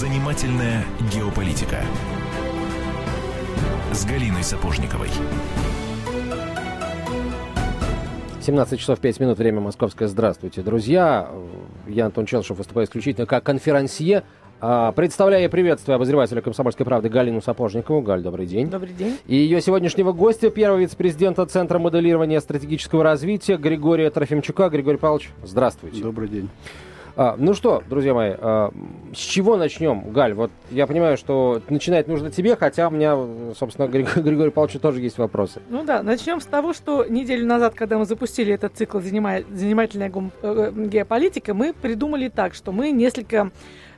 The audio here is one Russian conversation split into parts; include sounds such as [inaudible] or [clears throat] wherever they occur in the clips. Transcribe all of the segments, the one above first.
Занимательная геополитика с Галиной Сапожниковой. 17 часов 5 минут, время московское. Здравствуйте, друзья. Я Антон Челшев, выступаю исключительно как конферансье. А, представляю и приветствую обозревателя «Комсомольской правды» Галину Сапожникову. Галь, добрый день. Добрый день. И ее сегодняшнего гостя, первого вице-президента Центра моделирования стратегического развития Григория Трофимчука. Григорий Павлович, здравствуйте. Добрый день. А, ну что, друзья мои, а, с чего начнем, Галь? Вот я понимаю, что начинать нужно тебе, хотя у меня, собственно, [laughs] Григорий, Григорий Павловичу тоже есть вопросы. Ну да, начнем с того, что неделю назад, когда мы запустили этот цикл «Занимательная э, геополитика», мы придумали так, что мы несколько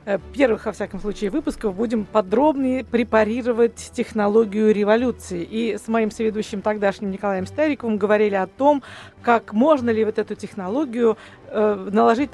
Э, первых, во всяком случае, выпусков будем подробнее препарировать технологию революции. И с моим соведущим тогдашним Николаем Стариковым говорили о том, как можно ли вот эту технологию э, наложить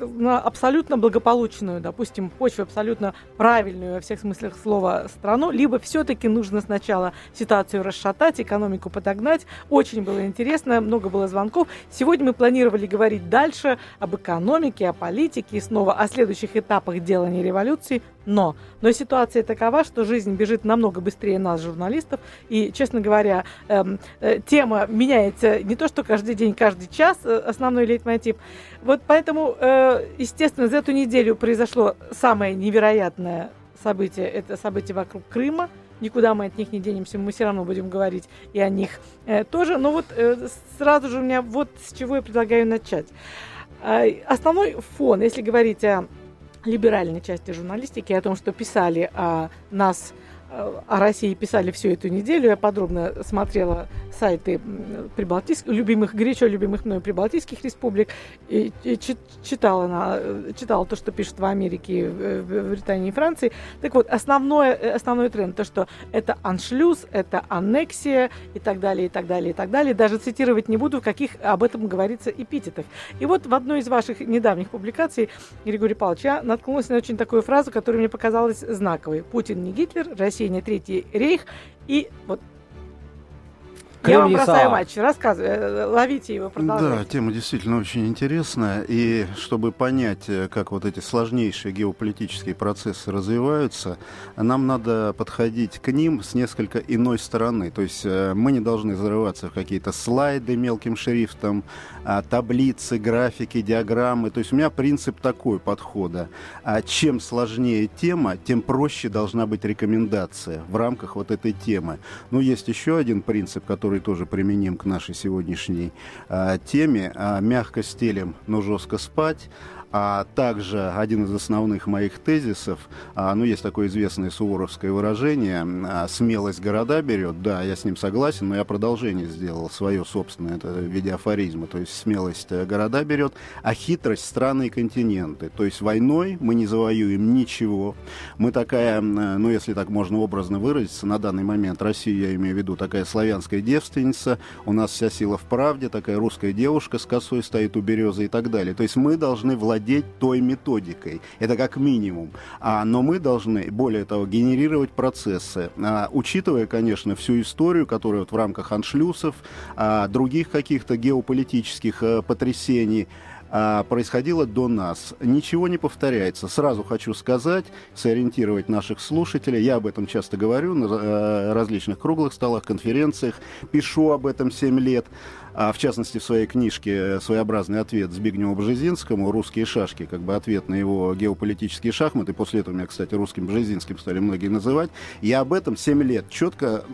на абсолютно благополучную, допустим, почву абсолютно правильную во всех смыслах слова страну, либо все-таки нужно сначала ситуацию расшатать, экономику подогнать. Очень было интересно, много было звонков. Сегодня мы планировали говорить дальше об экономике, о политике снова о следующих этапах делания революции, но, но ситуация такова, что жизнь бежит намного быстрее нас, журналистов, и, честно говоря, эм, э, тема меняется не то, что каждый день, каждый час, э, основной лейтмотив. Вот поэтому, э, естественно, за эту неделю произошло самое невероятное событие, это событие вокруг Крыма, никуда мы от них не денемся, мы все равно будем говорить и о них э, тоже. Но вот э, сразу же у меня вот с чего я предлагаю начать. Э, основной фон, если говорить о либеральной части журналистики, о том, что писали о нас о России писали всю эту неделю. Я подробно смотрела сайты прибалтийских, любимых, горячо любимых мной прибалтийских республик, и, и читала, на, читала то, что пишут в Америке, в Британии и Франции. Так вот, основное, основной тренд, то, что это аншлюз, это аннексия и так далее, и так далее, и так далее. Даже цитировать не буду, в каких об этом говорится эпитетах. И вот в одной из ваших недавних публикаций, Григорий Павлович, я наткнулась на очень такую фразу, которая мне показалась знаковой. Путин не Гитлер, Россия не Третий рейх. И вот я вам бросаю матч, рассказывай, э, ловите его, продолжайте. Да, тема действительно очень интересная. И чтобы понять, э, как вот эти сложнейшие геополитические процессы развиваются, нам надо подходить к ним с несколько иной стороны. То есть э, мы не должны зарываться в какие-то слайды мелким шрифтом, а, таблицы, графики, диаграммы. То есть у меня принцип такой подхода. А чем сложнее тема, тем проще должна быть рекомендация в рамках вот этой темы. Ну, есть еще один принцип, который который тоже применим к нашей сегодняшней а, теме. А, мягко стелем, но жестко спать а также один из основных моих тезисов, а, ну, есть такое известное суворовское выражение, а, смелость города берет, да, я с ним согласен, но я продолжение сделал свое собственное, это в виде афоризма, то есть смелость э, города берет, а хитрость страны и континенты, то есть войной мы не завоюем ничего, мы такая, ну, если так можно образно выразиться, на данный момент Россия, я имею в виду, такая славянская девственница, у нас вся сила в правде, такая русская девушка с косой стоит у березы и так далее, то есть мы должны владеть владеть той методикой. Это как минимум. А, но мы должны, более того, генерировать процессы, а, учитывая, конечно, всю историю, которая вот в рамках аншлюсов, а, других каких-то геополитических а, потрясений, происходило до нас. Ничего не повторяется. Сразу хочу сказать, сориентировать наших слушателей. Я об этом часто говорю на э, различных круглых столах, конференциях. Пишу об этом 7 лет а в частности в своей книжке э, «Своеобразный ответ» Збигневу Бжезинскому «Русские шашки», как бы ответ на его геополитические шахматы, после этого меня, кстати, русским Бжезинским стали многие называть, я об этом 7 лет четко,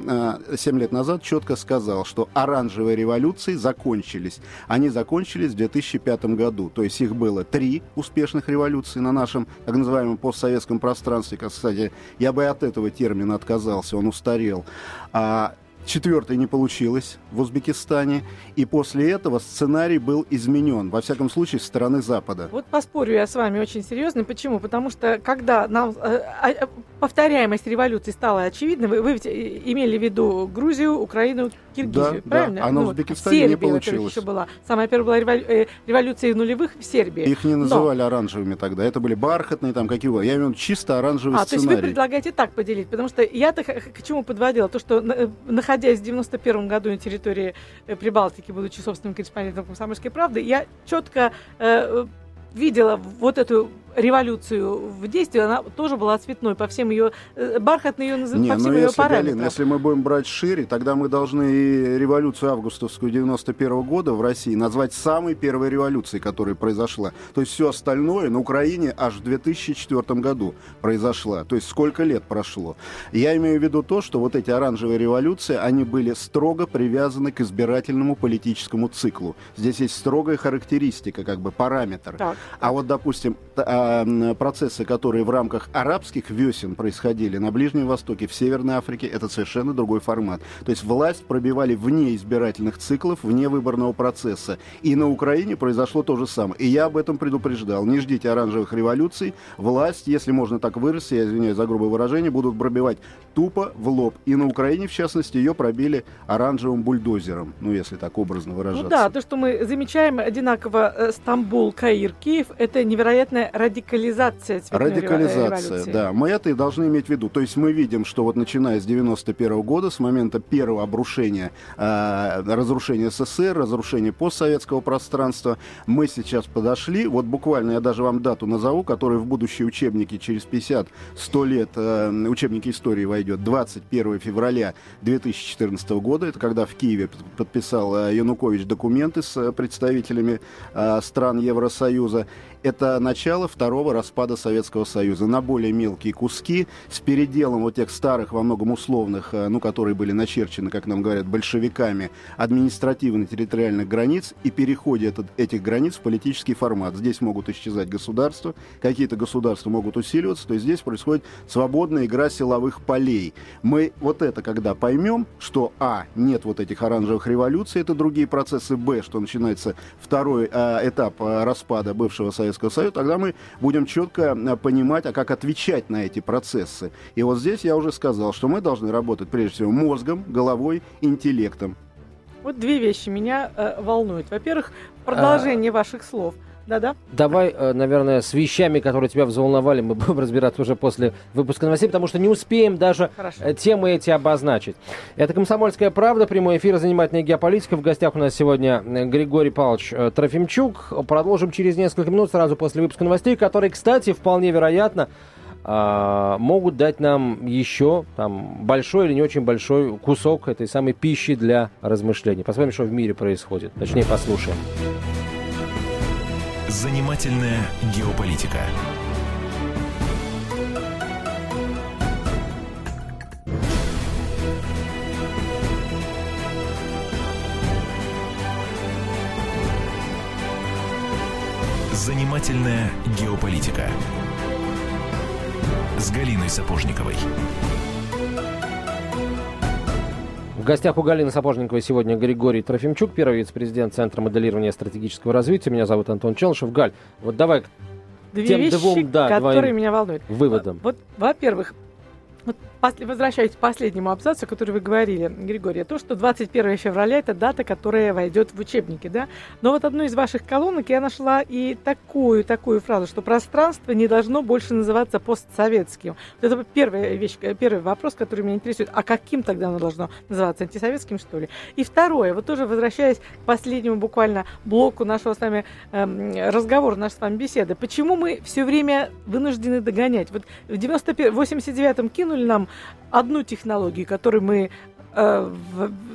7 э, лет назад четко сказал, что оранжевые революции закончились. Они закончились в 2005 году, то есть их было три успешных революции на нашем так называемом постсоветском пространстве, кстати, я бы от этого термина отказался, он устарел. А Четвертое не получилось в Узбекистане, и после этого сценарий был изменен, во всяком случае, с стороны Запада. Вот поспорю я с вами очень серьезно. Почему? Потому что когда нам э, э, повторяемость революции стала очевидной, вы, вы ведь э, имели в виду Грузию, Украину, Киргизию, да, правильно? Да, а на ну, Узбекистане Сербия, не получилось. еще была. Самая первая была револю... э, революция нулевых в Сербии. Их не называли Но... оранжевыми тогда. Это были бархатные, там какие угодно. Я имею в виду чисто оранжевый а, сценарий. то есть вы предлагаете так поделить? Потому что я-то к чему подводила? То, что э, находясь в 91 году на территории э, Прибалтики, будучи собственным корреспондентом «Комсомольской правды», я четко э, видела вот эту революцию в действии, она тоже была цветной по всем ее, э, бархатной ее называют, по всем ну ее если, параметрам. Галина, если мы будем брать шире, тогда мы должны и революцию августовскую 91 года в России назвать самой первой революцией, которая произошла. То есть все остальное на Украине аж в 2004 году произошла. То есть сколько лет прошло. Я имею в виду то, что вот эти оранжевые революции, они были строго привязаны к избирательному политическому циклу. Здесь есть строгая характеристика, как бы параметр. Так. А вот, допустим, т- а, м, процессы, которые в рамках арабских весен происходили на Ближнем Востоке, в Северной Африке, это совершенно другой формат. То есть власть пробивали вне избирательных циклов, вне выборного процесса. И на Украине произошло то же самое. И я об этом предупреждал. Не ждите оранжевых революций. Власть, если можно так выразиться, я извиняюсь за грубое выражение, будут пробивать тупо в лоб. И на Украине, в частности, ее пробили оранжевым бульдозером. Ну, если так образно выражаться. Ну да, то, что мы замечаем одинаково э, Стамбул, Каир, Киев, это невероятная радикализация цветной Радикализация, революции. да. Мы это и должны иметь в виду. То есть мы видим, что вот начиная с 91 года, с момента первого обрушения, э, разрушения СССР, разрушения постсоветского пространства, мы сейчас подошли, вот буквально я даже вам дату назову, которая в будущие учебники через 50-100 лет, э, учебники истории войдет, 21 февраля 2014 года, это когда в Киеве подписал э, Янукович документы с э, представителями э, стран Евросоюза. Это начало второго распада Советского Союза на более мелкие куски с переделом вот тех старых, во многом условных, э, ну, которые были начерчены, как нам говорят, большевиками, административно-территориальных границ и переходе этот- этих границ в политический формат. Здесь могут исчезать государства, какие-то государства могут усиливаться, то есть здесь происходит свободная игра силовых полей. Мы вот это когда поймем, что а, нет вот этих оранжевых революций, это другие процессы, б, что начинается второй э, этап э, распада бывшего Советского Союза, тогда мы будем четко э, понимать, а как отвечать на эти процессы. И вот здесь я уже сказал, что мы должны работать прежде всего мозгом, головой, интеллектом. Вот две вещи меня э, волнуют. Во-первых, продолжение А. ваших слов. Да-да. Давай, э, наверное, с вещами, которые тебя взволновали, мы [laughs] будем разбираться уже после выпуска новостей, потому что не успеем даже Хорошо. э, темы эти обозначить. Это «Комсомольская правда», прямой эфир, занимательная геополитика. В гостях у нас сегодня э, Григорий Павлович Трофимчук. Продолжим через несколько минут, сразу после выпуска новостей, которые, кстати, вполне вероятно, а, могут дать нам еще там большой или не очень большой кусок этой самой пищи для размышлений. Посмотрим, что в мире происходит. Точнее, послушаем. Занимательная геополитика. Занимательная геополитика. С Галиной Сапожниковой. В гостях у Галины Сапожниковой сегодня Григорий Трофимчук, первый вице-президент Центра моделирования стратегического развития. Меня зовут Антон Челшев. Галь, вот давай Две Тем вещи, двум, да, которые меня волнуют. выводам. Вот, во-первых, возвращаясь к последнему абзацу, который вы говорили, Григорий, то, что 21 февраля это дата, которая войдет в учебники, да. Но вот одну из ваших колонок я нашла и такую, такую фразу, что пространство не должно больше называться постсоветским. Вот это первая вещь, э, первый вопрос, который меня интересует. А каким тогда оно должно называться? Антисоветским, что ли? И второе, вот тоже возвращаясь к последнему буквально блоку нашего с вами эм, разговора, нашей с вами беседы. Почему мы все время вынуждены догонять? Вот в 91 89-м кинули нам одну технологию, которую мы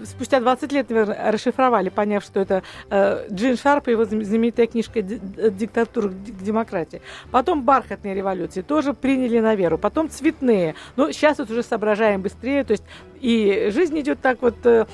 спустя 20 лет, наверное, расшифровали, поняв, что это э, Джин Шарп и его знам- знаменитая книжка «Ди- э, «Диктатура к демократии». Потом бархатные революции тоже приняли на веру. Потом цветные. Но сейчас вот уже соображаем быстрее. То есть и жизнь идет так вот, э,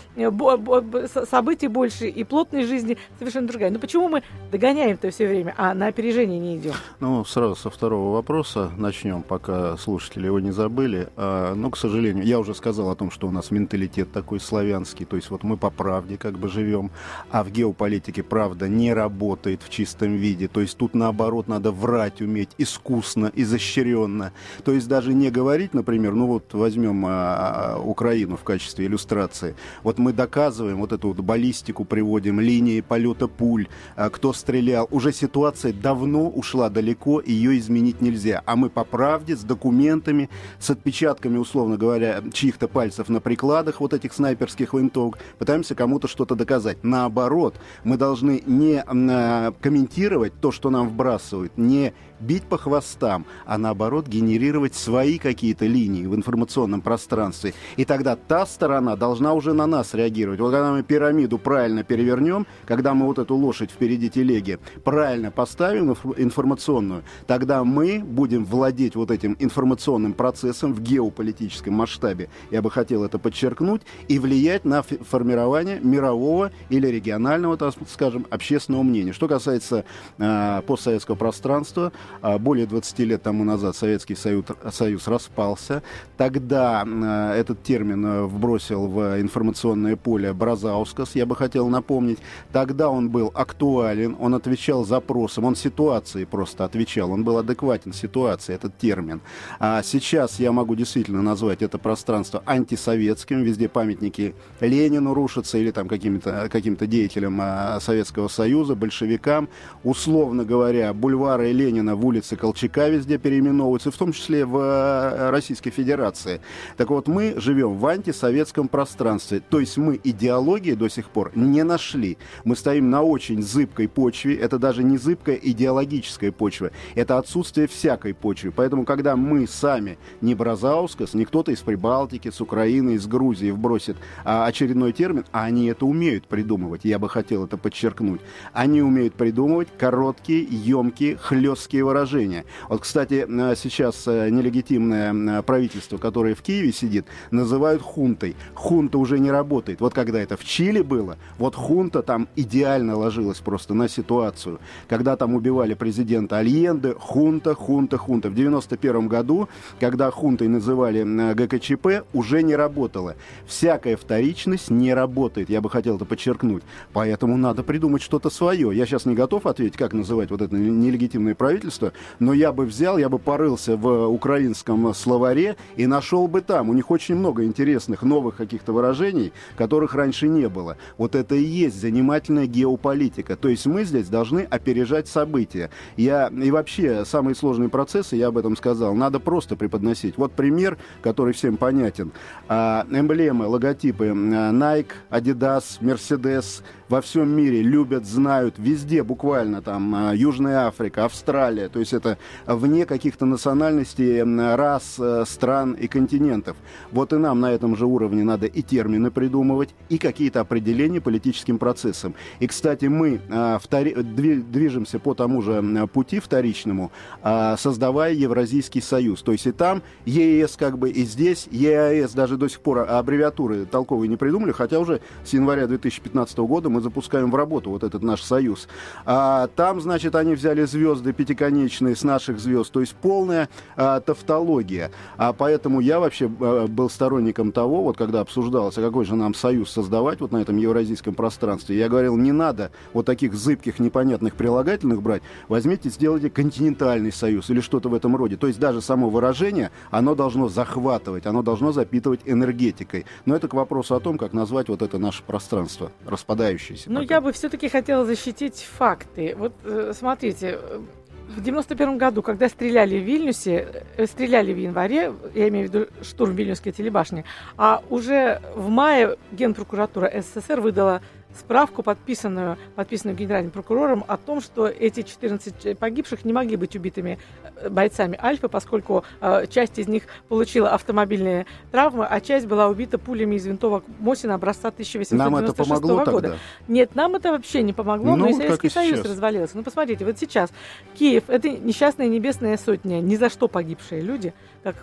событий больше, и плотной жизни совершенно другая. Но почему мы догоняем-то все время, а на опережение не идем? Ну, сразу со второго вопроса начнем, пока слушатели его не забыли. А, ну, к сожалению, я уже сказал о том, что у нас менталитет такой славянский, то есть вот мы по правде как бы живем, а в геополитике правда не работает в чистом виде, то есть тут наоборот надо врать уметь искусно, изощренно, то есть даже не говорить, например, ну вот возьмем а, Украину в качестве иллюстрации, вот мы доказываем вот эту вот баллистику, приводим линии полета пуль, а, кто стрелял, уже ситуация давно ушла далеко, ее изменить нельзя. А мы по правде, с документами, с отпечатками, условно говоря, чьих-то пальцев на прикладах вот этих снайперских винтовок, пытаемся кому-то что-то доказать. Наоборот, мы должны не э, комментировать то, что нам вбрасывают, не бить по хвостам, а наоборот генерировать свои какие-то линии в информационном пространстве. И тогда та сторона должна уже на нас реагировать. Вот когда мы пирамиду правильно перевернем, когда мы вот эту лошадь впереди телеги правильно поставим информационную, тогда мы будем владеть вот этим информационным процессом в геополитическом масштабе. Я бы хотел это подчеркнуть и влиять на формирование мирового или регионального, так скажем, общественного мнения. Что касается э, постсоветского пространства, а, более 20 лет тому назад Советский Союз, Союз распался. Тогда э, этот термин э, вбросил в информационное поле Бразаускас, я бы хотел напомнить. Тогда он был актуален, он отвечал запросам, он ситуации просто отвечал, он был адекватен ситуации, этот термин. А сейчас я могу действительно назвать это пространство антисоветским, везде памятники Ленину рушатся или там каким-то каким деятелям а, Советского Союза, большевикам. Условно говоря, бульвары Ленина в улице Колчака везде переименовываются, в том числе в э, Российской Федерации. Так вот, мы живем в антисоветском пространстве. То есть мы идеологии до сих пор не нашли. Мы стоим на очень зыбкой почве. Это даже не зыбкая идеологическая почва. Это отсутствие всякой почвы. Поэтому, когда мы сами, не Бразаускас, не кто-то из Прибалтики, с Украины, из Грузии вбросит а, очередной термин, а они это умеют придумывать. Я бы хотел это подчеркнуть. Они умеют придумывать короткие, емкие, хлесткие выражения. Вот, кстати, э, сейчас э, нелегитимное правительство, которое в Киеве сидит, называют хунтой. Хунта уже не работает. Вот когда это в Чили было, вот хунта там идеально ложилась просто на ситуацию. Когда там убивали президента Альенде, хунта, хунта, хунта. В 91 году, когда хунтой называли ГКЧП, уже не работало. Всякая вторичность не работает. Я бы хотел это подчеркнуть. Поэтому надо придумать что-то свое. Я сейчас не готов ответить, как называть вот это нелегитимное правительство, но я бы взял, я бы порылся в украинском словаре и нашел бы там. У них очень много интересных новых каких-то выражений, которых раньше не было. Вот это и есть занимательная геополитика. То есть мы здесь должны опережать события. Я, и вообще самые сложные процессы, я об этом сказал, надо просто преподносить. Вот пример, который всем понятен. А, эмблемы, логотипы Nike, Adidas, Mercedes во всем мире любят, знают, везде буквально там Южная Африка, Австралия. То есть это вне каких-то национальностей, рас, э, стран и континентов. Вот и нам на этом же уровне надо и термины придумывать, и какие-то определения политическим процессам. И, кстати, мы втори... движемся по тому же пути вторичному, создавая Евразийский союз. То есть и там ЕС как бы, и здесь ЕАЭС даже до сих пор аббревиатуры толковые не придумали, хотя уже с января 2015 года мы запускаем в работу вот этот наш союз. А там, значит, они взяли звезды пятиконечные с наших звезд, то есть полная а, тавтология. А поэтому я вообще а, был сторонником того, вот когда обсуждалось, а какой же нам союз создавать вот на этом евразийском пространстве, я говорил, не надо вот таких зыбких, непонятных прилагательных брать, возьмите, сделайте континентальный союз или что-то в этом роде. То есть даже само выражение, оно должно захватывать, оно должно запитывать энергетикой. Но это к вопросу о том, как назвать вот это наше пространство, распадающееся. Ну, я бы все-таки хотела защитить факты. Вот э, смотрите, в 91 году, когда стреляли в Вильнюсе, э, стреляли в январе, я имею в виду штурм Вильнюсской телебашни, а уже в мае Генпрокуратура СССР выдала справку, подписанную, подписанную генеральным прокурором, о том, что эти 14 погибших не могли быть убитыми э, бойцами Альфы, поскольку э, часть из них получила автомобильные травмы, а часть была убита пулями из винтовок Мосина образца 1896 нам это помогло года. Тогда? Нет, нам это вообще не помогло, ну, но и Советский Союз сейчас. развалился. Ну, посмотрите, вот сейчас Киев, это несчастная небесная сотня, ни за что погибшие люди, как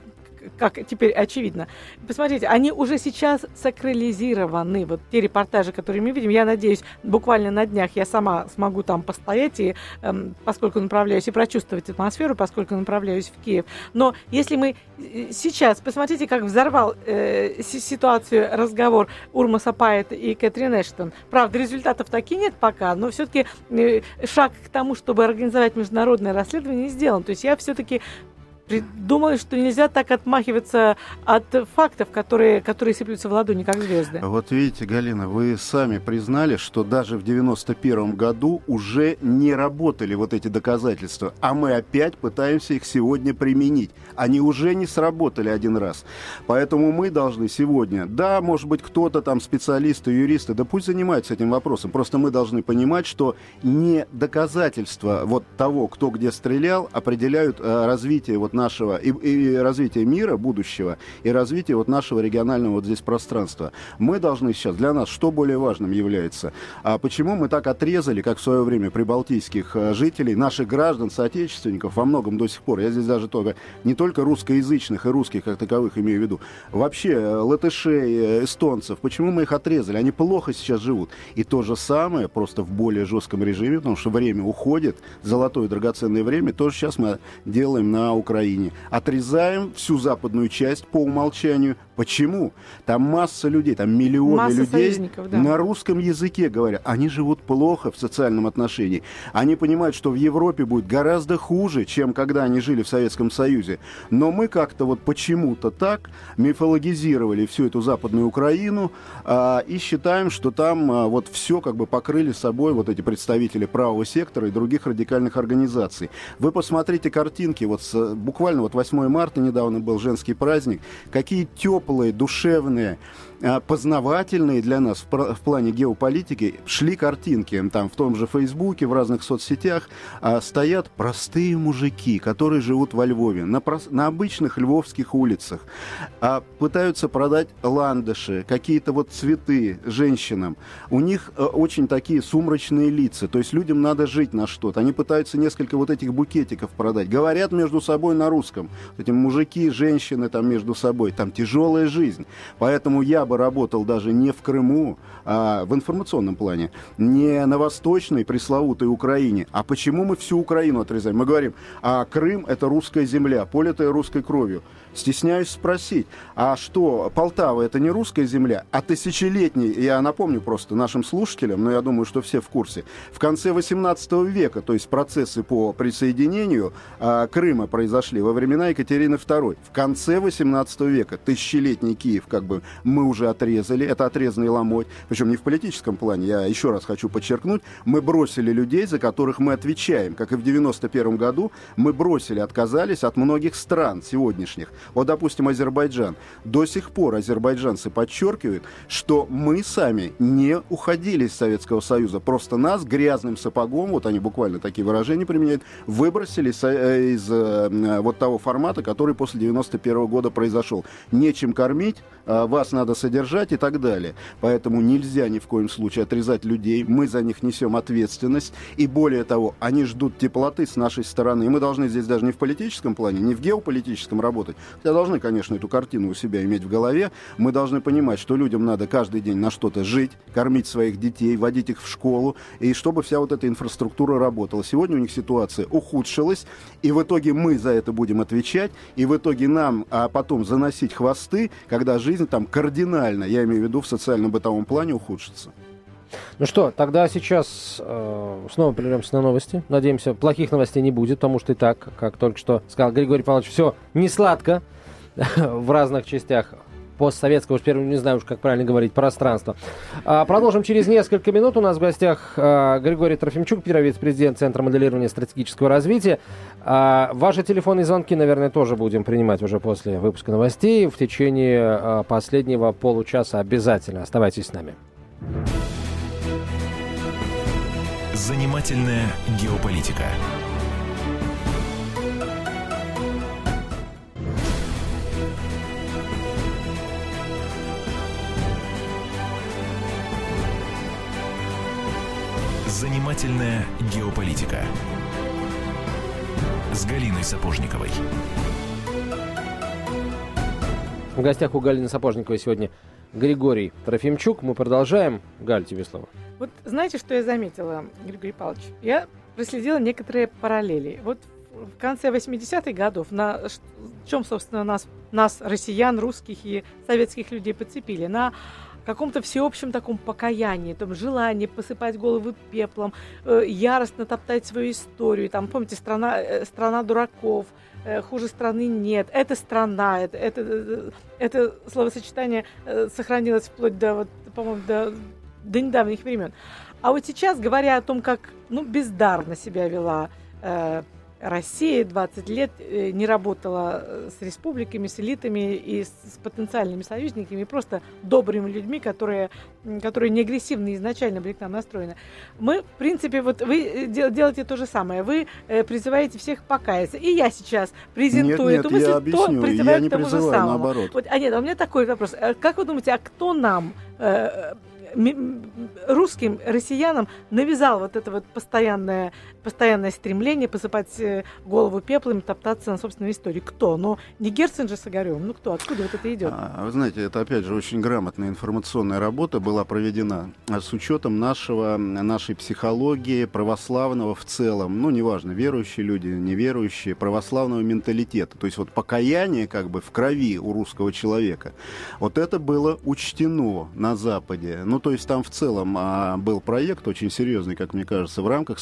как теперь очевидно. Посмотрите, они уже сейчас сакрализированы. Вот те репортажи, которые мы видим, я надеюсь, буквально на днях я сама смогу там постоять, и, эм, поскольку направляюсь, и прочувствовать атмосферу, поскольку направляюсь в Киев. Но если мы э, сейчас, посмотрите, как взорвал э, ситуацию разговор Урма Сапает и Кэтрин Эштон. Правда, результатов таки нет пока, но все-таки э, шаг к тому, чтобы организовать международное расследование, сделан. То есть я все-таки придумали, что нельзя так отмахиваться от фактов, которые, которые сыплются в ладони, как звезды. Вот видите, Галина, вы сами признали, что даже в 91 году уже не работали вот эти доказательства, а мы опять пытаемся их сегодня применить. Они уже не сработали один раз. Поэтому мы должны сегодня, да, может быть, кто-то там, специалисты, юристы, да пусть занимаются этим вопросом, просто мы должны понимать, что не доказательства вот того, кто где стрелял, определяют э, развитие вот нашего и, и развитие мира будущего и развитие вот нашего регионального вот здесь пространства. Мы должны сейчас для нас что более важным является? А почему мы так отрезали, как в свое время прибалтийских э, жителей, наших граждан, соотечественников во многом до сих пор? Я здесь даже только не только русскоязычных и русских как таковых имею в виду, вообще э, латышей, э, эстонцев. Почему мы их отрезали? Они плохо сейчас живут. И то же самое, просто в более жестком режиме, потому что время уходит, золотое драгоценное время, тоже сейчас мы делаем на Украине. Украине. Отрезаем всю западную часть по умолчанию. Почему? Там масса людей, там миллионы масса людей да. на русском языке говорят. Они живут плохо в социальном отношении. Они понимают, что в Европе будет гораздо хуже, чем когда они жили в Советском Союзе. Но мы как-то вот почему-то так мифологизировали всю эту западную Украину а, и считаем, что там а, вот все как бы покрыли собой вот эти представители правого сектора и других радикальных организаций. Вы посмотрите картинки вот с буквально вот 8 марта недавно был женский праздник, какие теплые, душевные, а, познавательные для нас в, в плане геополитики шли картинки. Там в том же Фейсбуке, в разных соцсетях а, стоят простые мужики, которые живут во Львове, на, на обычных львовских улицах, а, пытаются продать ландыши, какие-то вот цветы женщинам. У них а, очень такие сумрачные лица, то есть людям надо жить на что-то. Они пытаются несколько вот этих букетиков продать. Говорят между собой на русском. Эти мужики, женщины там между собой. Там тяжелая жизнь. Поэтому я бы работал даже не в Крыму, а в информационном плане, не на восточной пресловутой Украине. А почему мы всю Украину отрезаем? Мы говорим, а Крым это русская земля, политая русской кровью. Стесняюсь спросить, а что, Полтава это не русская земля, а тысячелетний, я напомню просто нашим слушателям, но я думаю, что все в курсе, в конце 18 века, то есть процессы по присоединению а, Крыма произошли во времена Екатерины II. В конце 18 века тысячелетний Киев как бы мы уже отрезали, это отрезанный ломоть, причем не в политическом плане, я еще раз хочу подчеркнуть, мы бросили людей, за которых мы отвечаем, как и в 91 году мы бросили, отказались от многих стран сегодняшних, вот, допустим, Азербайджан. До сих пор азербайджанцы подчеркивают, что мы сами не уходили из Советского Союза. Просто нас грязным сапогом, вот они буквально такие выражения применяют, выбросили э, из э, вот того формата, который после 91 года произошел. Нечем кормить, а вас надо содержать и так далее. Поэтому нельзя ни в коем случае отрезать людей. Мы за них несем ответственность. И более того, они ждут теплоты с нашей стороны. И мы должны здесь даже не в политическом плане, не в геополитическом работать, Хотя должны, конечно, эту картину у себя иметь в голове. Мы должны понимать, что людям надо каждый день на что-то жить, кормить своих детей, водить их в школу, и чтобы вся вот эта инфраструктура работала. Сегодня у них ситуация ухудшилась, и в итоге мы за это будем отвечать, и в итоге нам а потом заносить хвосты, когда жизнь там кардинально, я имею в виду в социально-бытовом плане, ухудшится. Ну что, тогда сейчас э, снова прервемся на новости. Надеемся, плохих новостей не будет, потому что и так, как только что сказал Григорий Павлович, все не сладко [laughs] в разных частях постсоветского, уж первым, не знаю уж, как правильно говорить, пространства. А, продолжим через несколько минут. У нас в гостях а, Григорий Трофимчук, первый вице-президент Центра моделирования стратегического развития. А, ваши телефонные звонки, наверное, тоже будем принимать уже после выпуска новостей. В течение последнего получаса обязательно. Оставайтесь с нами. Занимательная геополитика. Занимательная геополитика. С Галиной Сапожниковой. В гостях у Галины Сапожниковой сегодня Григорий Трофимчук. Мы продолжаем. Галь, тебе слово. Вот знаете, что я заметила, Григорий Павлович? Я проследила некоторые параллели. Вот в конце 80-х годов, на чем, собственно, нас, нас, россиян, русских и советских людей подцепили? На каком-то всеобщем таком покаянии, там, желании посыпать головы пеплом, э, яростно топтать свою историю. Там, помните, страна, э, страна дураков, э, хуже страны нет, это страна, это, это, это словосочетание сохранилось вплоть до, вот, по-моему, до, до недавних времен. А вот сейчас, говоря о том, как ну, бездарно себя вела Россия 20 лет э, не работала э, с республиками, с элитами и с потенциальными союзниками, просто добрыми людьми, которые, которые не агрессивны изначально были к нам настроены. Мы, в принципе, вот вы э, делаете то же самое. Вы призываете всех покаяться. И я сейчас презентую нет, нет, эту мысль, я объясню, то призываю я не к тому призываю, же самому. наоборот. Вот, а нет, у меня такой вопрос. Как вы думаете, а кто нам русским россиянам навязал вот это вот постоянное, постоянное стремление посыпать э, голову пеплом, топтаться на собственной истории. Кто? Ну, не Герцен же с Огаревым. Ну, кто? Откуда вот это идет? А, вы знаете, это, опять же, очень грамотная информационная работа была проведена а, с учетом нашего, нашей психологии, православного в целом, ну, неважно, верующие люди, неверующие, православного менталитета. То есть вот покаяние как бы в крови у русского человека. Вот это было учтено на Западе. Ну, то есть там в целом а, был проект очень серьезный, как мне кажется, в рамках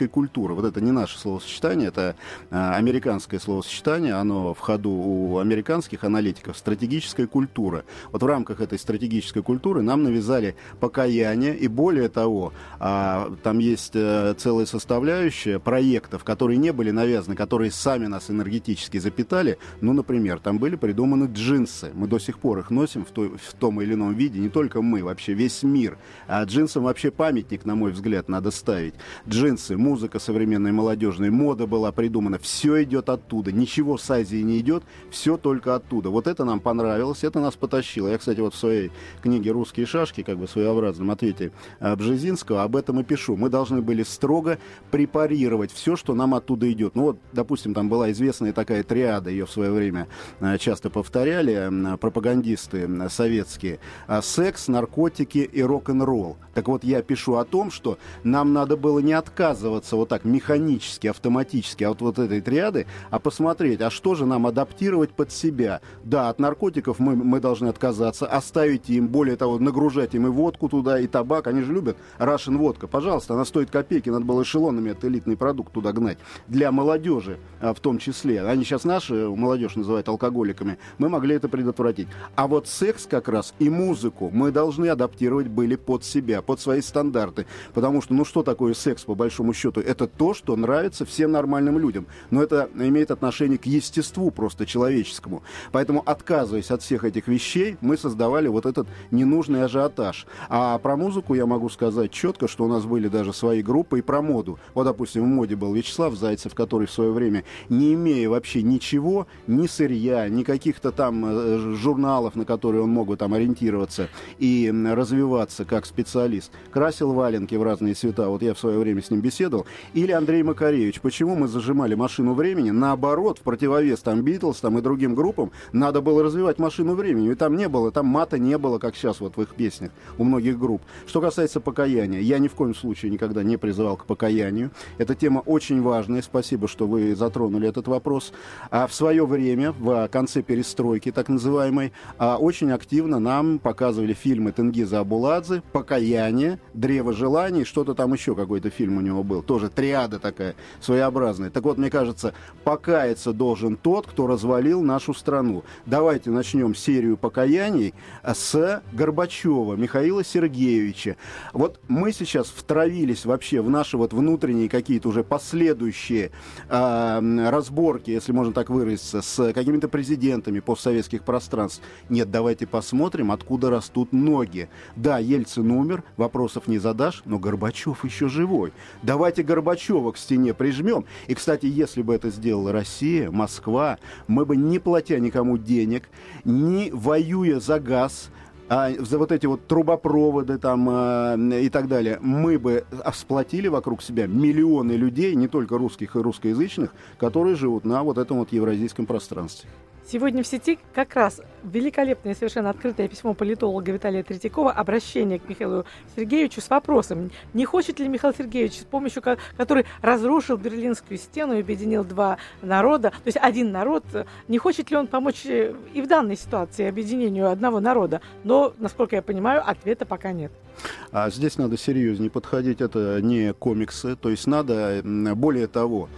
стратегической культуры. Вот это не наше словосочетание, это а, американское словосочетание, оно в ходу у американских аналитиков, стратегическая культура. Вот в рамках этой стратегической культуры нам навязали покаяние, и более того, а, там есть а, целая составляющая проектов, которые не были навязаны, которые сами нас энергетически запитали. Ну, например, там были придуманы джинсы. Мы до сих пор их носим в, той, в том или ином виде, не только мы, вообще весь мир. А джинсам вообще памятник, на мой взгляд, надо ставить. Джинсы, музыка современная, молодежная, мода была придумана. Все идет оттуда. Ничего с Азии не идет, все только оттуда. Вот это нам понравилось, это нас потащило. Я, кстати, вот в своей книге «Русские шашки», как бы в своеобразном ответе а, Бжезинского, об этом и пишу. Мы должны были строго препарировать все, что нам оттуда идет. Ну вот, допустим, там была известная такая триада, ее в свое время а, часто повторяли пропагандисты советские. Секс, наркотики и рок-н-ролл. Так вот, я пишу о том, что нам надо было не отказываться вот так механически, автоматически от вот этой триады, а посмотреть, а что же нам адаптировать под себя. Да, от наркотиков мы, мы должны отказаться, оставить им, более того, нагружать им и водку туда, и табак. Они же любят Russian водка. Пожалуйста, она стоит копейки, надо было эшелонами этот элитный продукт туда гнать. Для молодежи а, в том числе. Они сейчас наши, молодежь называют алкоголиками. Мы могли это предотвратить. А вот секс как раз и музыку мы должны адаптировать были под себя, под свои стандарты. Потому что, ну что такое секс, по большому счету? Это то, что нравится всем нормальным людям. Но это имеет отношение к естеству просто человеческому. Поэтому, отказываясь от всех этих вещей, мы создавали вот этот ненужный ажиотаж. А про музыку я могу сказать четко, что у нас были даже свои группы и про моду. Вот, допустим, в моде был Вячеслав Зайцев, который в свое время, не имея вообще ничего, ни сырья, ни каких-то там э, журналов, на которые он мог бы там ориентироваться и развиваться как специалист. Красил валенки в разные цвета. Вот я в свое время с ним беседовал. Или Андрей Макаревич. Почему мы зажимали машину времени? Наоборот, в противовес там Битлз там, и другим группам надо было развивать машину времени. И там не было, там мата не было, как сейчас вот в их песнях у многих групп. Что касается покаяния, я ни в коем случае никогда не призывал к покаянию. Эта тема очень важная. Спасибо, что вы затронули этот вопрос. А в свое время, в конце перестройки, так называемой, а, очень активно нам показывали фильмы Тенгиза Абуладзе «Покаяние», «Древо желаний», что-то там еще какой-то фильм у него был, тоже триада такая своеобразная. Так вот, мне кажется, покаяться должен тот, кто развалил нашу страну. Давайте начнем серию покаяний с Горбачева, Михаила Сергеевича. Вот мы сейчас втравились вообще в наши вот внутренние какие-то уже последующие э, разборки, если можно так выразиться, с какими-то президентами постсоветских пространств. Нет, давайте посмотрим, откуда растут ноги. Да, Ельцин умер, вопросов не задашь, но Горбачев еще живой. Давайте Горбачева к стене прижмем. И, кстати, если бы это сделала Россия, Москва, мы бы не платя никому денег, не воюя за газ, а, за вот эти вот трубопроводы там а, и так далее, мы бы сплотили вокруг себя миллионы людей, не только русских и русскоязычных, которые живут на вот этом вот евразийском пространстве. Сегодня в сети как раз великолепное, совершенно открытое письмо политолога Виталия Третьякова, обращение к Михаилу Сергеевичу с вопросом, не хочет ли Михаил Сергеевич, с помощью который разрушил Берлинскую стену и объединил два народа, то есть один народ, не хочет ли он помочь э, и в данной ситуации объединению одного народа? Но, насколько я понимаю, ответа пока нет. А здесь надо серьезнее подходить, это не комиксы, то есть надо, более того,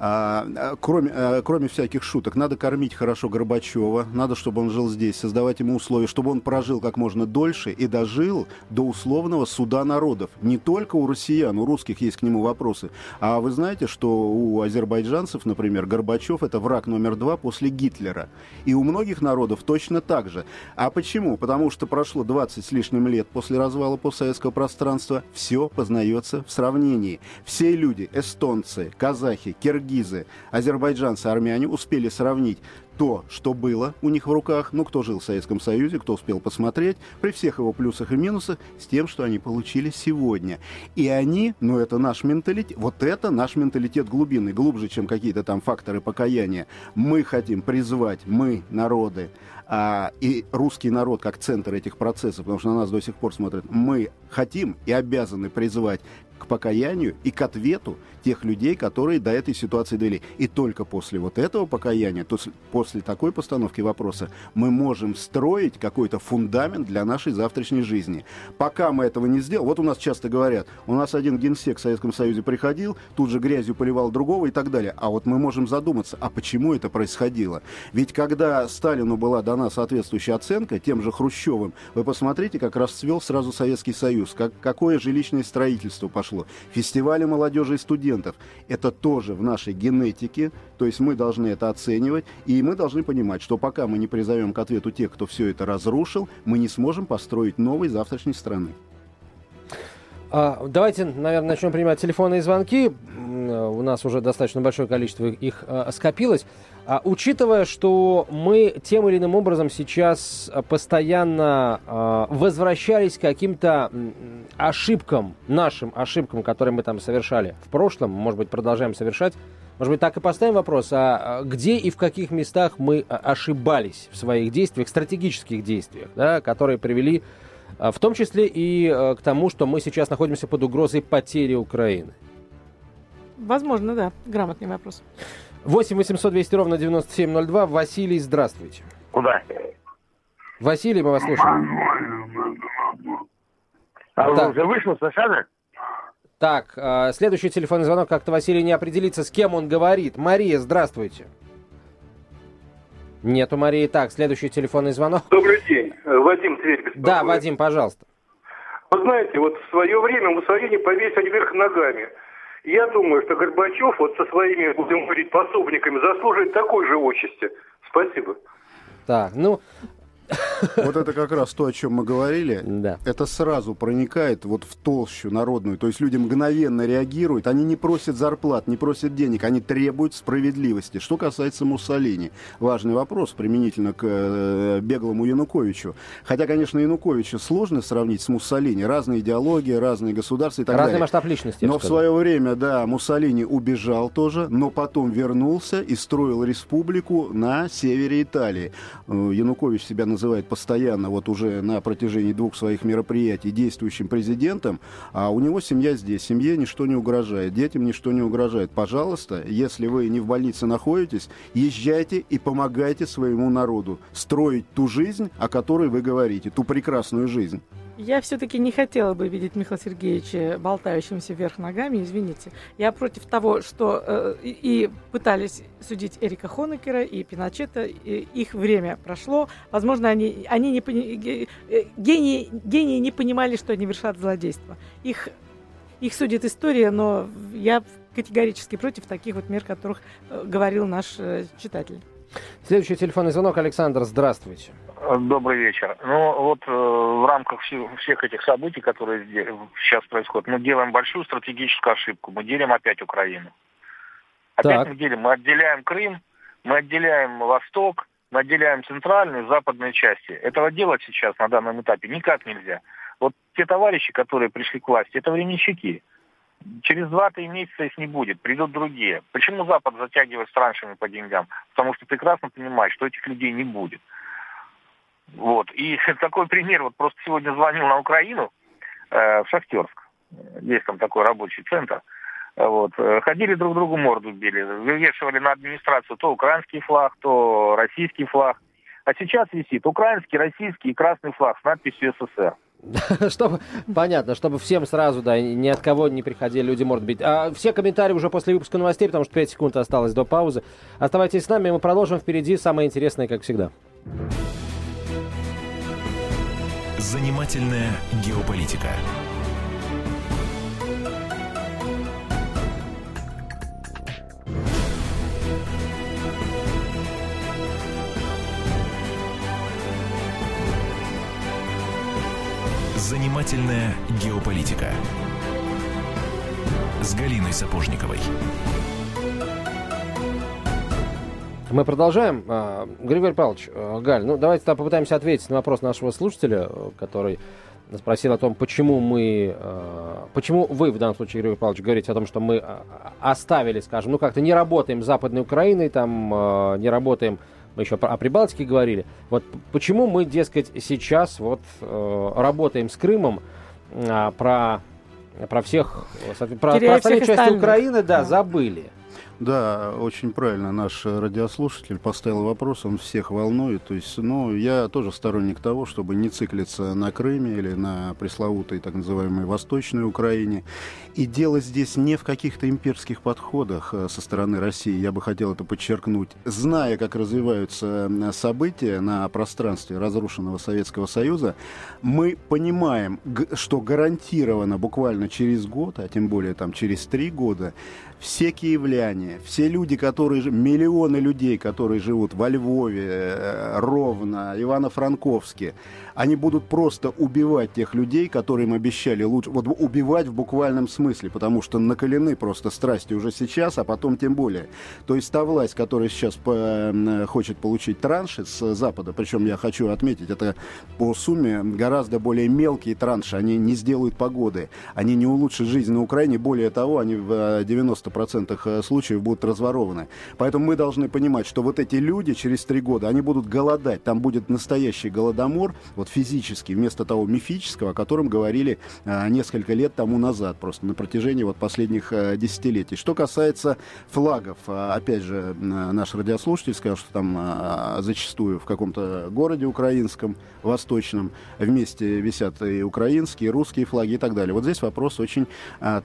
а, а, кроме, а, кроме всяких шуток, надо кормить хорошо Горбачева, надо, чтобы он жил здесь, создавать ему условия, чтобы он прожил как можно дольше и дожил до условного суда народов. Не только у россиян, у русских есть к нему вопросы. А вы знаете, что у азербайджанцев, например, Горбачев это враг номер два после Гитлера. И у многих народов точно так же. А почему? Потому что прошло 20 с лишним лет после развала постсоветского пространства, все познается в сравнении. Все люди, эстонцы, казахи, киргизы, киргизы, азербайджанцы, армяне успели сравнить то, что было у них в руках, ну, кто жил в Советском Союзе, кто успел посмотреть, при всех его плюсах и минусах, с тем, что они получили сегодня. И они, ну, это наш менталитет, вот это наш менталитет глубинный, глубже, чем какие-то там факторы покаяния. Мы хотим призвать, мы, народы, а, и русский народ как центр этих процессов, потому что на нас до сих пор смотрят, мы хотим и обязаны призывать к покаянию и к ответу тех людей, которые до этой ситуации довели. И только после вот этого покаяния, то после такой постановки вопроса, мы можем строить какой-то фундамент для нашей завтрашней жизни. Пока мы этого не сделаем, вот у нас часто говорят, у нас один генсек в Советском Союзе приходил, тут же грязью поливал другого и так далее. А вот мы можем задуматься, а почему это происходило? Ведь когда Сталину была дана соответствующая оценка, тем же Хрущевым, вы посмотрите, как расцвел сразу Советский Союз, как, какое жилищное строительство пошло, фестивали молодежи и студентов. Это тоже в нашей генетике, то есть мы должны это оценивать, и мы должны понимать, что пока мы не призовем к ответу тех, кто все это разрушил, мы не сможем построить новой завтрашней страны. А, давайте, наверное, начнем принимать телефонные звонки. У нас уже достаточно большое количество их а, скопилось. А, учитывая, что мы тем или иным образом сейчас постоянно а, возвращались к каким-то ошибкам, нашим ошибкам, которые мы там совершали в прошлом, может быть, продолжаем совершать, может быть, так и поставим вопрос, а где и в каких местах мы ошибались в своих действиях, стратегических действиях, да, которые привели а, в том числе и э, к тому, что мы сейчас находимся под угрозой потери Украины. Возможно, да. Грамотный вопрос. 8 800 200 ровно 9702. Василий, здравствуйте. Куда? Василий, мы вас слушаем. А так. уже вышел совершенно? Так, э, следующий телефонный звонок. Как-то Василий не определится, с кем он говорит. Мария, здравствуйте. Нету Марии. Так, следующий телефонный звонок. Добрый день. Вадим Тверь беспокоит. Да, Вадим, пожалуйста. Вы знаете, вот в свое время Муссолини повесили вверх ногами. Я думаю, что Горбачев вот со своими, будем говорить, пособниками заслуживает такой же участи. Спасибо. Так, ну, вот это как раз то, о чем мы говорили. Да. Это сразу проникает вот в толщу народную. То есть люди мгновенно реагируют. Они не просят зарплат, не просят денег. Они требуют справедливости. Что касается Муссолини. Важный вопрос применительно к э, беглому Януковичу. Хотя, конечно, Януковича сложно сравнить с Муссолини. Разные идеологии, разные государства и так Разный далее. масштаб личности. Но в свое время, да, Муссолини убежал тоже, но потом вернулся и строил республику на севере Италии. Э, Янукович себя называл называет постоянно, вот уже на протяжении двух своих мероприятий, действующим президентом, а у него семья здесь. Семье ничто не угрожает, детям ничто не угрожает. Пожалуйста, если вы не в больнице находитесь, езжайте и помогайте своему народу строить ту жизнь, о которой вы говорите, ту прекрасную жизнь. Я все-таки не хотела бы видеть Михаила Сергеевича болтающимся вверх ногами, извините. Я против того, что э, и пытались судить Эрика Хонекера и Пиночета, и их время прошло. Возможно, они, они не пони... Э, гении, гении не понимали, что они вершат злодейство. Их, их судит история, но я категорически против таких вот мер, которых э, говорил наш э, читатель. Следующий телефонный звонок. Александр, здравствуйте. Добрый вечер. Ну вот э, в рамках всех этих событий, которые сейчас происходят, мы делаем большую стратегическую ошибку. Мы делим опять Украину. Опять так. мы делим. Мы отделяем Крым, мы отделяем Восток, мы отделяем центральные западные части. Этого делать сейчас на данном этапе никак нельзя. Вот те товарищи, которые пришли к власти, это временщики. Через 2-3 месяца их не будет, придут другие. Почему Запад затягивает с траншами по деньгам? Потому что прекрасно понимает, что этих людей не будет. Вот. И [laughs] такой пример, вот просто сегодня звонил на Украину, э, в Шахтерск. Есть там такой рабочий центр. Вот. Э, ходили друг другу морду били, вывешивали на администрацию то украинский флаг, то российский флаг. А сейчас висит украинский, российский и красный флаг с надписью СССР. [laughs] чтобы, понятно, чтобы всем сразу, да, ни от кого не приходили люди морд бить. А все комментарии уже после выпуска новостей, потому что 5 секунд осталось до паузы. Оставайтесь с нами, мы продолжим впереди самое интересное, как всегда. Занимательная геополитика. Занимательная геополитика с Галиной Сапожниковой. Мы продолжаем. А, Григорий Павлович, а, Галь, ну давайте попытаемся ответить на вопрос нашего слушателя, который спросил о том, почему мы, а, почему вы в данном случае, Григорий Павлович, говорите о том, что мы оставили, скажем, ну как-то не работаем с Западной Украиной, там не работаем мы еще о Прибалтике говорили. Вот почему мы, дескать, сейчас вот э, работаем с Крымом э, про про всех, про, про остальные части Украины, да, да, забыли. Да, очень правильно наш радиослушатель поставил вопрос, он всех волнует. То есть, ну, я тоже сторонник того, чтобы не циклиться на Крыме или на пресловутой так называемой Восточной Украине. И дело здесь не в каких-то имперских подходах э, со стороны России, я бы хотел это подчеркнуть. Зная, как развиваются события на пространстве разрушенного Советского Союза, мы понимаем, что гарантированно буквально через год, а тем более там через три года, все киевляне, все люди, которые, миллионы людей, которые живут во Львове, э, Ровно, Ивано-Франковске, они будут просто убивать тех людей, которые им обещали лучше, вот убивать в буквальном смысле, потому что накалены просто страсти уже сейчас, а потом тем более. То есть та власть, которая сейчас по, хочет получить транши с Запада, причем я хочу отметить, это по сумме гораздо более мелкие транши, они не сделают погоды, они не улучшат жизнь на Украине, более того, они в 90% э, случаев будут разворованы. Поэтому мы должны понимать, что вот эти люди через три года, они будут голодать, там будет настоящий голодомор, вот вот физически, вместо того мифического, о котором говорили а, несколько лет тому назад, просто на протяжении вот последних а, десятилетий. Что касается флагов, а, опять же, наш радиослушатель сказал, что там а, зачастую в каком-то городе украинском, восточном, вместе висят и украинские, и русские флаги и так далее. Вот здесь вопрос очень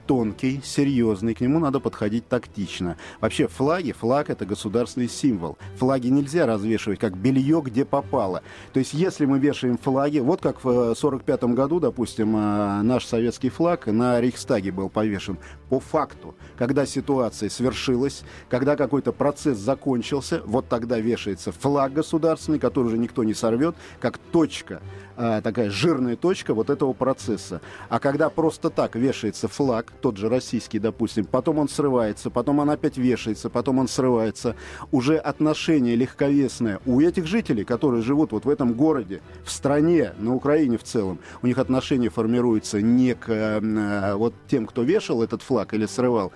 тонкий, серьезный, к нему надо подходить тактично. Вообще флаги, флаг это государственный символ. Флаги нельзя развешивать как белье, где попало. То есть если мы вешаем флаг флаги. Вот как в 1945 году, допустим, э, наш советский флаг на Рейхстаге был повешен. По факту, когда ситуация свершилась, когда какой-то процесс закончился, вот тогда вешается флаг государственный, который уже никто не сорвет, как точка а, такая жирная точка вот этого процесса. А когда просто так вешается флаг, тот же российский, допустим, потом он срывается, потом он опять вешается, потом он срывается, уже отношение легковесное у этих жителей, которые живут вот в этом городе, в стране, на Украине в целом, у них отношение формируется не к э, вот тем, кто вешал этот флаг или срывал,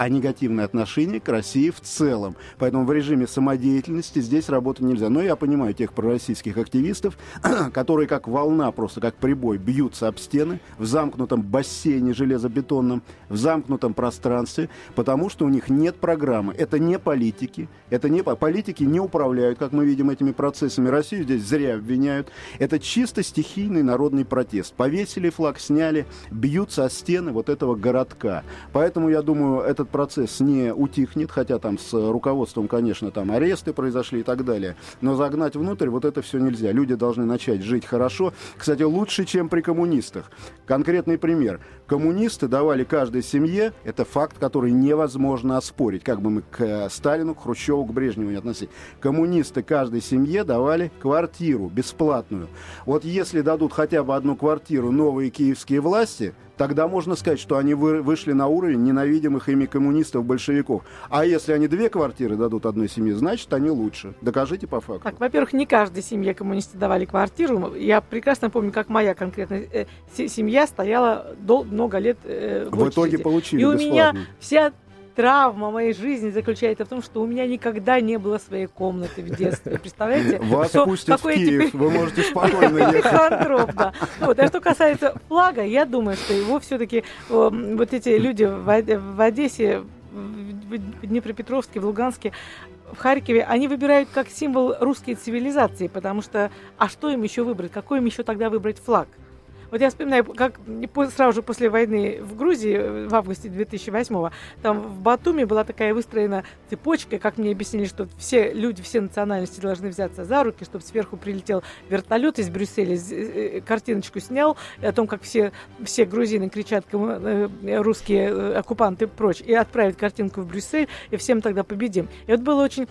а негативное отношение к России в целом. Поэтому в режиме самодеятельности здесь работать нельзя. Но я понимаю тех пророссийских активистов, [clears throat] которые как волна, просто как прибой, бьются об стены в замкнутом бассейне железобетонном, в замкнутом пространстве, потому что у них нет программы. Это не политики, это не политики не управляют, как мы видим, этими процессами. Россию здесь зря обвиняют. Это чисто стихийный народный протест. Повесили флаг, сняли, бьются о стены вот этого городка. Поэтому, я думаю, этот процесс не утихнет, хотя там с руководством, конечно, там аресты произошли и так далее. Но загнать внутрь вот это все нельзя. Люди должны начать жить хорошо. Кстати, лучше, чем при коммунистах. Конкретный пример. Коммунисты давали каждой семье, это факт, который невозможно оспорить, как бы мы к э, Сталину, к Хрущеву, к Брежневу не относились. Коммунисты каждой семье давали квартиру бесплатную. Вот если дадут хотя бы одну квартиру новые киевские власти, тогда можно сказать, что они вы, вышли на уровень ненавидимых ими коммунистов-большевиков. А если они две квартиры дадут одной семье, значит, они лучше. Докажите по факту. Так, во-первых, не каждой семье коммунисты давали квартиру. Я прекрасно помню, как моя конкретная э, семья стояла дол- много лет э, в, в итоге получили И у бесплатно. меня вся травма моей жизни заключается в том, что у меня никогда не было своей комнаты в детстве. Представляете? [laughs] Вас что, пустят в Киев, теперь... вы можете спокойно [laughs] ехать. Да. Вот. А что касается флага, я думаю, что его все-таки э, вот эти люди в Одессе, в Днепропетровске, в Луганске, в Харькове, они выбирают как символ русской цивилизации, потому что, а что им еще выбрать? Какой им еще тогда выбрать флаг? Вот я вспоминаю, как сразу же после войны в Грузии э, в августе 2008-го, там в Батуми была такая выстроена цепочка, как мне объяснили, что все люди, все национальности должны взяться за руки, чтобы сверху прилетел вертолет из Брюсселя, э, э, картиночку снял о том, как все, все грузины кричат русские оккупанты прочь, и отправить картинку в Брюссель, и всем тогда победим. И вот было очень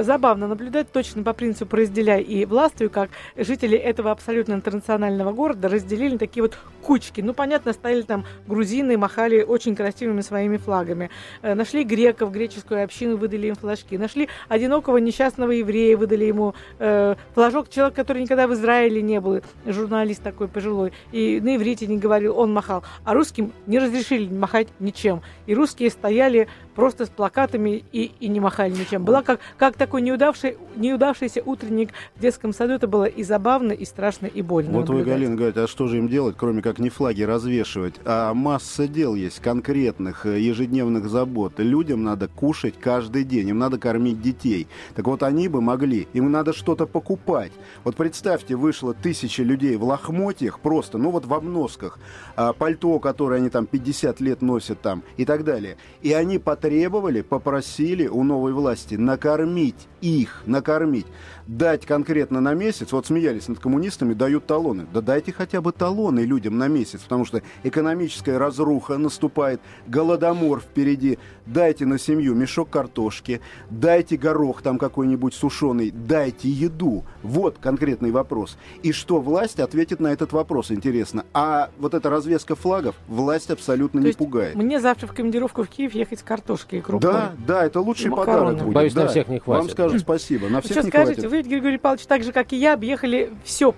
забавно наблюдать точно по принципу «разделяй и властвуй», как жители этого абсолютно интернационального города разделили такие вот кучки. Ну, понятно, стояли там грузины, махали очень красивыми своими флагами. Э, нашли греков, греческую общину, выдали им флажки. Нашли одинокого несчастного еврея, выдали ему э, флажок. Человек, который никогда в Израиле не был, журналист такой пожилой, и на иврите не говорил, он махал. А русским не разрешили махать ничем. И русские стояли просто с плакатами и, и не махали ничем. Была как, как такой неудавший, неудавшийся утренник в детском саду. Это было и забавно, и страшно, и больно. Вот наблюдать. вы, Галина, говорите, а что же им делать, кроме как не флаги развешивать? А масса дел есть, конкретных, э, ежедневных забот. Людям надо кушать каждый день, им надо кормить детей. Так вот, они бы могли, им надо что-то покупать. Вот представьте, вышло тысяча людей в лохмотьях, просто, ну вот в обносках, а, пальто, которое они там 50 лет носят там и так далее. И они потребовали попросили у новой власти накормить их, накормить, дать конкретно на месяц, вот смеялись над коммунистами, дают талоны. Да дайте хотя бы талоны людям на месяц, потому что экономическая разруха наступает, голодомор впереди. Дайте на семью мешок картошки, дайте горох там какой-нибудь сушеный, дайте еду. Вот конкретный вопрос. И что власть ответит на этот вопрос, интересно. А вот эта развеска флагов власть абсолютно То не пугает. Мне завтра в командировку в Киев ехать с картошкой и крупой. Да, да, это лучший подарок будет. Боюсь, да. на всех не хватит. Вам скажут спасибо, на всех что не скажете, хватит. вы, Григорий Павлович, так же, как и я, объехали все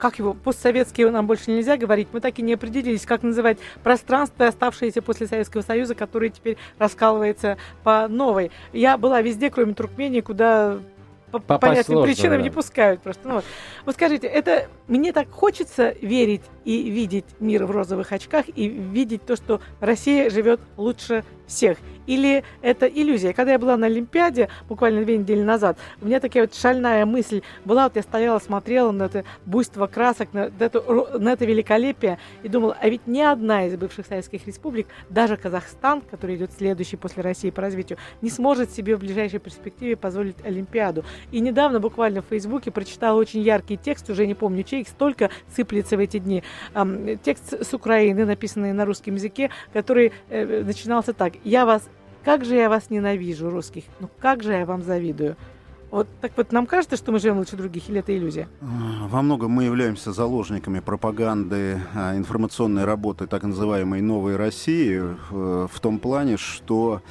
как его, постсоветские нам больше нельзя говорить, мы так и не определились, как называть пространство, оставшееся после Советского Союза, которое теперь раскалывается по новой. Я была везде, кроме Туркмении, куда по Попасть понятным сложно, причинам да. не пускают просто. Ну, вот. вот скажите, это мне так хочется верить и видеть мир в розовых очках и видеть то, что Россия живет лучше всех. Или это иллюзия? Когда я была на Олимпиаде, буквально две недели назад, у меня такая вот шальная мысль была, вот я стояла, смотрела на это буйство красок, на это, на это великолепие, и думала, а ведь ни одна из бывших советских республик, даже Казахстан, который идет следующий после России по развитию, не сможет себе в ближайшей перспективе позволить Олимпиаду. И недавно буквально в Фейсбуке прочитала очень яркий текст, уже не помню чей, столько сыплется в эти дни. Эм, текст с Украины, написанный на русском языке, который э, начинался так. Я вас как же я вас ненавижу, русских. Ну, как же я вам завидую. Вот так вот нам кажется, что мы живем лучше других, или это иллюзия? Во многом мы являемся заложниками пропаганды, а, информационной работы так называемой «Новой России» в том плане, что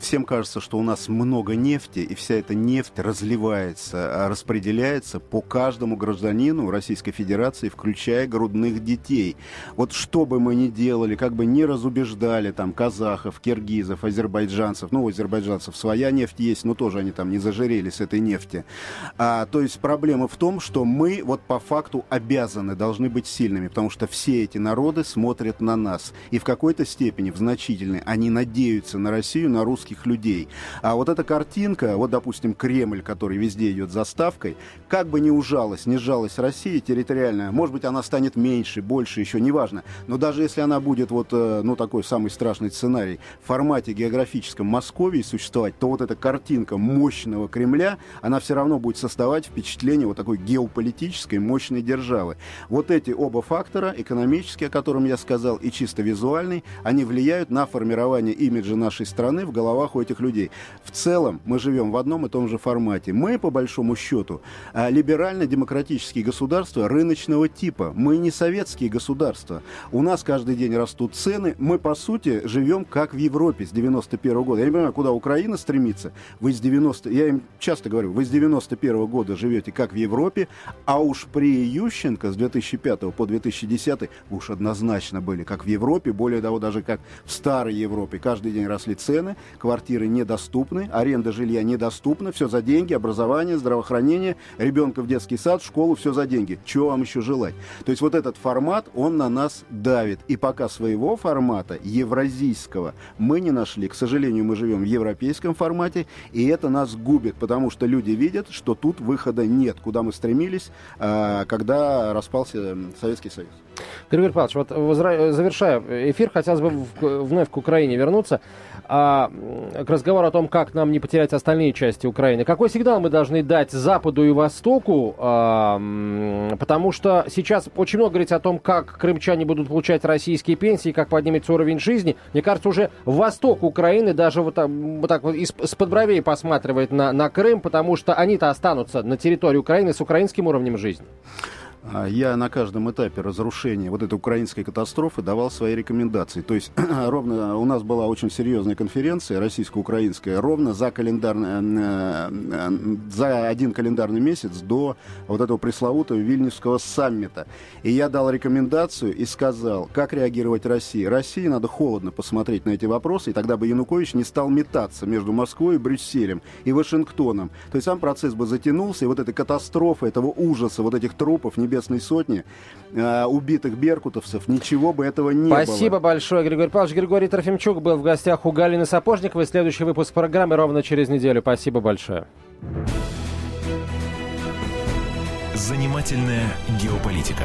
всем кажется, что у нас много нефти, и вся эта нефть разливается, а распределяется по каждому гражданину Российской Федерации, включая грудных детей. Вот что бы мы ни делали, как бы ни разубеждали там казахов, киргизов, азербайджанцев, ну, у азербайджанцев своя нефть есть, но тоже они там не зажирели с этой нефти. А, то есть проблема в том, что мы вот по факту обязаны, должны быть сильными, потому что все эти народы смотрят на нас. И в какой-то степени, в значительной, они надеются на Россию, на русских людей. А вот эта картинка, вот, допустим, Кремль, который везде идет заставкой, как бы ни ужалась, не сжалась Россия территориальная, может быть, она станет меньше, больше, еще неважно. Но даже если она будет вот, э, ну, такой самый страшный сценарий, в формате географическом Московии существовать, то вот эта картинка мощного Кремля, она все равно будет создавать впечатление вот такой геополитической мощной державы. Вот эти оба фактора, экономический, о котором я сказал, и чисто визуальный, они влияют на формирование имиджа нашей страны в головах у этих людей. В целом мы живем в одном и том же формате. Мы, по большому счету, а, либерально-демократические государства рыночного типа. Мы не советские государства. У нас каждый день растут цены. Мы, по сути, живем как в Европе с 91 -го года. Я не понимаю, куда Украина стремится. Вы с 90... Я им часто говорю, вы с 91 -го года живете как в Европе, а уж при Ющенко с 2005 по 2010 вы уж однозначно были как в Европе, более того, даже как в старой Европе. Каждый день росли цены, квартиры недоступны, аренда жилья недоступна, все за деньги, образование, здравоохранение, ребенка в детский сад, школу, все за деньги. Чего вам еще желать? То есть вот этот формат, он на нас давит. И пока своего формата, евразийского, мы не нашли. К сожалению, мы живем в европейском формате, и это нас губит, потому что люди видят, что тут выхода нет, куда мы стремились, а, когда распался Советский Союз. Григорий Павлович, вот завершая эфир, хотелось бы вновь к Украине вернуться а, к разговору о том, как нам не потерять остальные части Украины. Какой сигнал мы должны дать Западу и Востоку? А, потому что сейчас очень много говорится о том, как крымчане будут получать российские пенсии, как поднимется уровень жизни. Мне кажется, уже Восток Украины даже вот, вот так вот из-под бровей посматривает на, на Крым, потому что они-то останутся на территории Украины с украинским уровнем жизни. А, я на каждом этапе разрушения вот этой украинской катастрофы давал свои рекомендации. То есть [clears throat] ровно у нас была очень серьезная конференция российско-украинская ровно за, календарный, э, э, за один календарный месяц до вот этого пресловутого Вильнюсского саммита. И я дал рекомендацию и сказал, как реагировать России. России надо холодно посмотреть на эти вопросы, и тогда бы Янукович не стал метаться между Москвой и Брюсселем и Вашингтоном. То есть сам процесс бы затянулся, и вот эта катастрофа, этого ужаса, вот этих трупов не Небесной Сотни, э, убитых беркутовцев, ничего бы этого не Спасибо было. Спасибо большое, Григорий Павлович. Григорий Трофимчук был в гостях у Галины Сапожниковой. Следующий выпуск программы ровно через неделю. Спасибо большое. Занимательная геополитика.